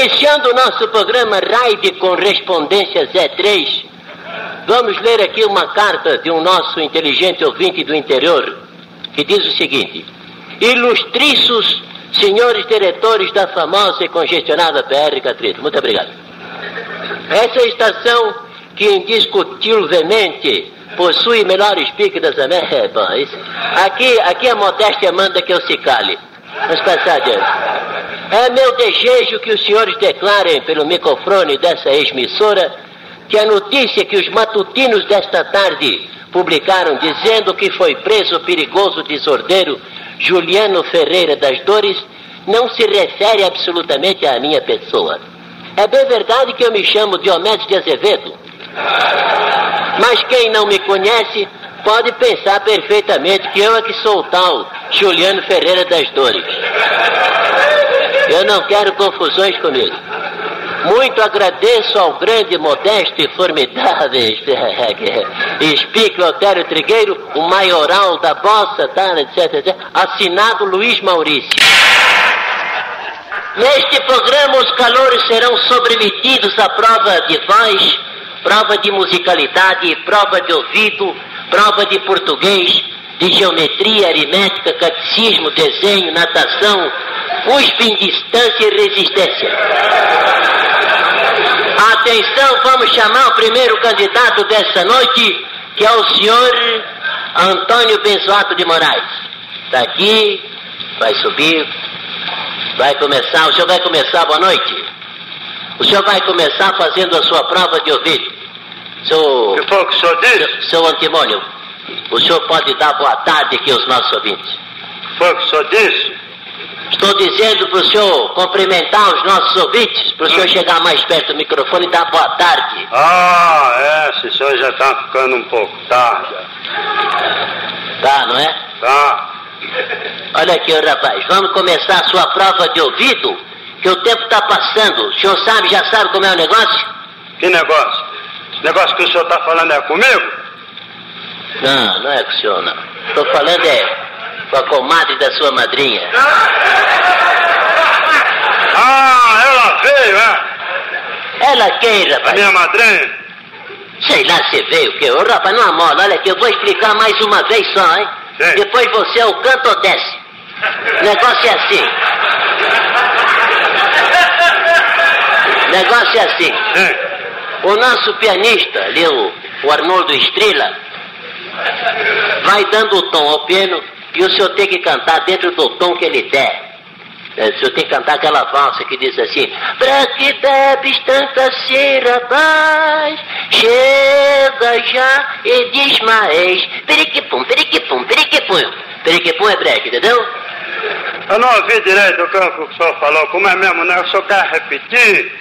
Iniciando o nosso programa Raio de Correspondência Z3, vamos ler aqui uma carta de um nosso inteligente ouvinte do interior, que diz o seguinte: Ilustríssimos senhores diretores da famosa e congestionada PR Catrito. Muito obrigado. Essa estação, que indiscutivelmente possui melhores piques das Américas. É, isso. Aqui, aqui a modéstia manda que eu se cale. Vamos passar adiante. É meu desejo que os senhores declarem pelo microfone dessa emissora que a notícia que os matutinos desta tarde publicaram dizendo que foi preso o perigoso desordeiro Juliano Ferreira das Dores não se refere absolutamente à minha pessoa. É bem verdade que eu me chamo Diomedes de Azevedo. Mas quem não me conhece pode pensar perfeitamente que eu é que sou tal Juliano Ferreira das Dores. Eu não quero confusões comigo. Muito agradeço ao grande, modesto e formidável Speaker Otério Trigueiro, o maioral da bossa, tá, etc, etc, assinado Luiz Maurício. Neste programa, os calores serão sobremetidos à prova de voz, prova de musicalidade, prova de ouvido, prova de português, de geometria, aritmética, catecismo, desenho, natação, USP em distância e resistência. Atenção, vamos chamar o primeiro candidato dessa noite, que é o senhor Antônio Benzoato de Moraes. Está aqui, vai subir, vai começar, o senhor vai começar, boa noite. O senhor vai começar fazendo a sua prova de ouvido. Seu, que foi que o senhor disse? seu Antimônio, o senhor pode dar boa tarde aqui aos nossos ouvintes. Foi que o senhor disse? Estou dizendo para o senhor cumprimentar os nossos ouvintes, para o senhor chegar mais perto do microfone e dar boa tarde. Ah, é, esse senhor já está ficando um pouco tarde. Tá, não é? Tá. Olha aqui, rapaz, vamos começar a sua prova de ouvido, que o tempo está passando. O senhor sabe, já sabe como é o negócio? Que negócio? Esse negócio que o senhor está falando é comigo? Não, não é com o senhor, não. Estou falando é com a comadre da sua madrinha. Ah, ela veio, é? Ela quem, A rapaz? minha madrinha? Sei lá se veio o quê? Ô, rapaz, não amola. Olha aqui, eu vou explicar mais uma vez só, hein? Sim. Depois você é o canto ou desce. O negócio é assim. O negócio é assim. Sim. O nosso pianista, ali, o, o Arnoldo Estrela, vai dando o tom ao piano e o senhor tem que cantar dentro do tom que ele der. É, O senhor tem que cantar aquela valsa que diz assim: Pra que bebes tanta cera, rapaz? Chega já e desmaes. Periquipum, periquipum, periquipum. Periquipum é breque, entendeu? Eu não ouvi direito o que o senhor falou. Como é mesmo, né? O senhor quer repetir?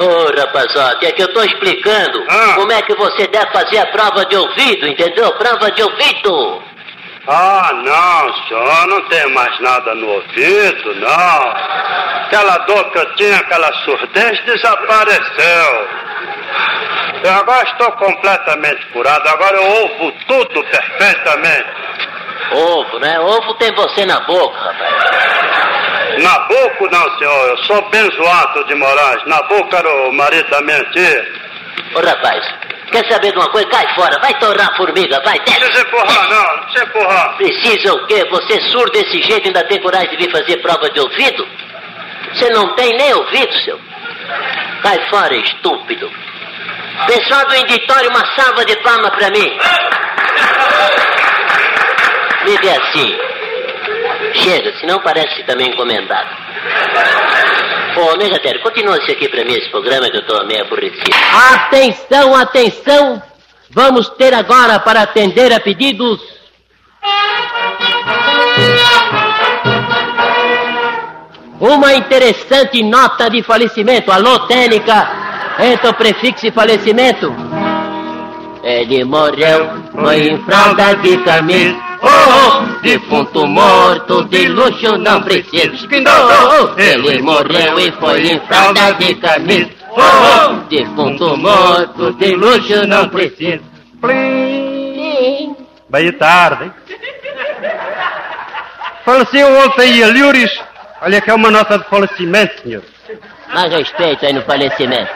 Ô, rapazote, é que eu tô explicando Ah. como é que você deve fazer a prova de ouvido, entendeu? Prova de ouvido. Ah, não, senhor, não tem mais nada no ouvido, não. Aquela dor que eu tinha, aquela surdez, desapareceu. Eu agora estou completamente curado, agora eu ouvo tudo perfeitamente. Ovo, né? Ovo tem você na boca, rapaz. Nabuco não, senhor, eu sou Benzoato de Moraes. Nabuco era o marido da minha tia. Ô, rapaz, Quer saber de uma coisa? Cai fora, vai torrar a formiga, vai, Não desce. precisa empurrar, não. Não precisa empurrar. Precisa o quê? Você é surdo desse jeito ainda tem coragem de vir fazer prova de ouvido? Você não tem nem ouvido, seu. Cai fora, estúpido. Pessoal do inditório, uma salva de palmas pra mim. Dê assim. Chega, senão parece também encomendado. Ô, Megatério, continua isso aqui pra mim, esse programa que eu tô meio aborrecido. Atenção, atenção! Vamos ter agora para atender a pedidos. Uma interessante nota de falecimento. Alô, Técnica, entra o prefixo de falecimento. Ele morreu, foi em fralda de camisa. Oh, oh, defunto morto, de luxo não precisa. Oh, oh, ele morreu e foi em fralda de camisa. Oh, oh, defunto morto, de luxo não precisa. Plim. Bem tarde. hein? Faleceu ontem Eliuris. Olha que é uma nota de falecimento, senhor. Mais respeito aí no falecimento.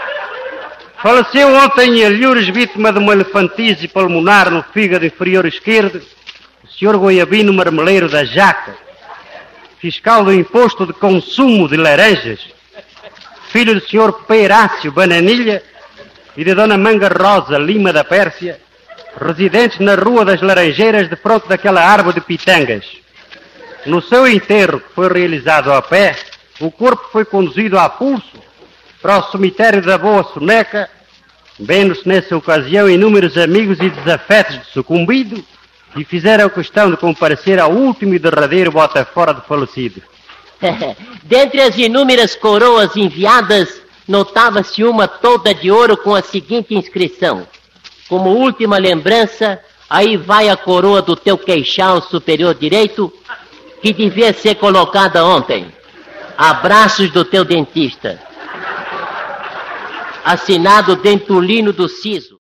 Faleceu ontem Eliuris, vítima de uma elefantise pulmonar no fígado inferior esquerdo. Senhor Goiabino Marmeleiro da Jaca, fiscal do imposto de consumo de laranjas, filho do senhor Perácio Bananilha e de dona Manga Rosa Lima da Pérsia, residentes na Rua das Laranjeiras, de fronte daquela árvore de pitangas. No seu enterro, que foi realizado a pé, o corpo foi conduzido a pulso para o cemitério da Boa Soneca, vendo-se nessa ocasião inúmeros amigos e desafetos de sucumbido, que fizeram questão de comparecer ao último e derradeiro bota fora do falecido. Dentre as inúmeras coroas enviadas, notava-se uma toda de ouro com a seguinte inscrição: Como última lembrança, aí vai a coroa do teu queixal superior direito, que devia ser colocada ontem. Abraços do teu dentista. Assinado Dentulino do Siso.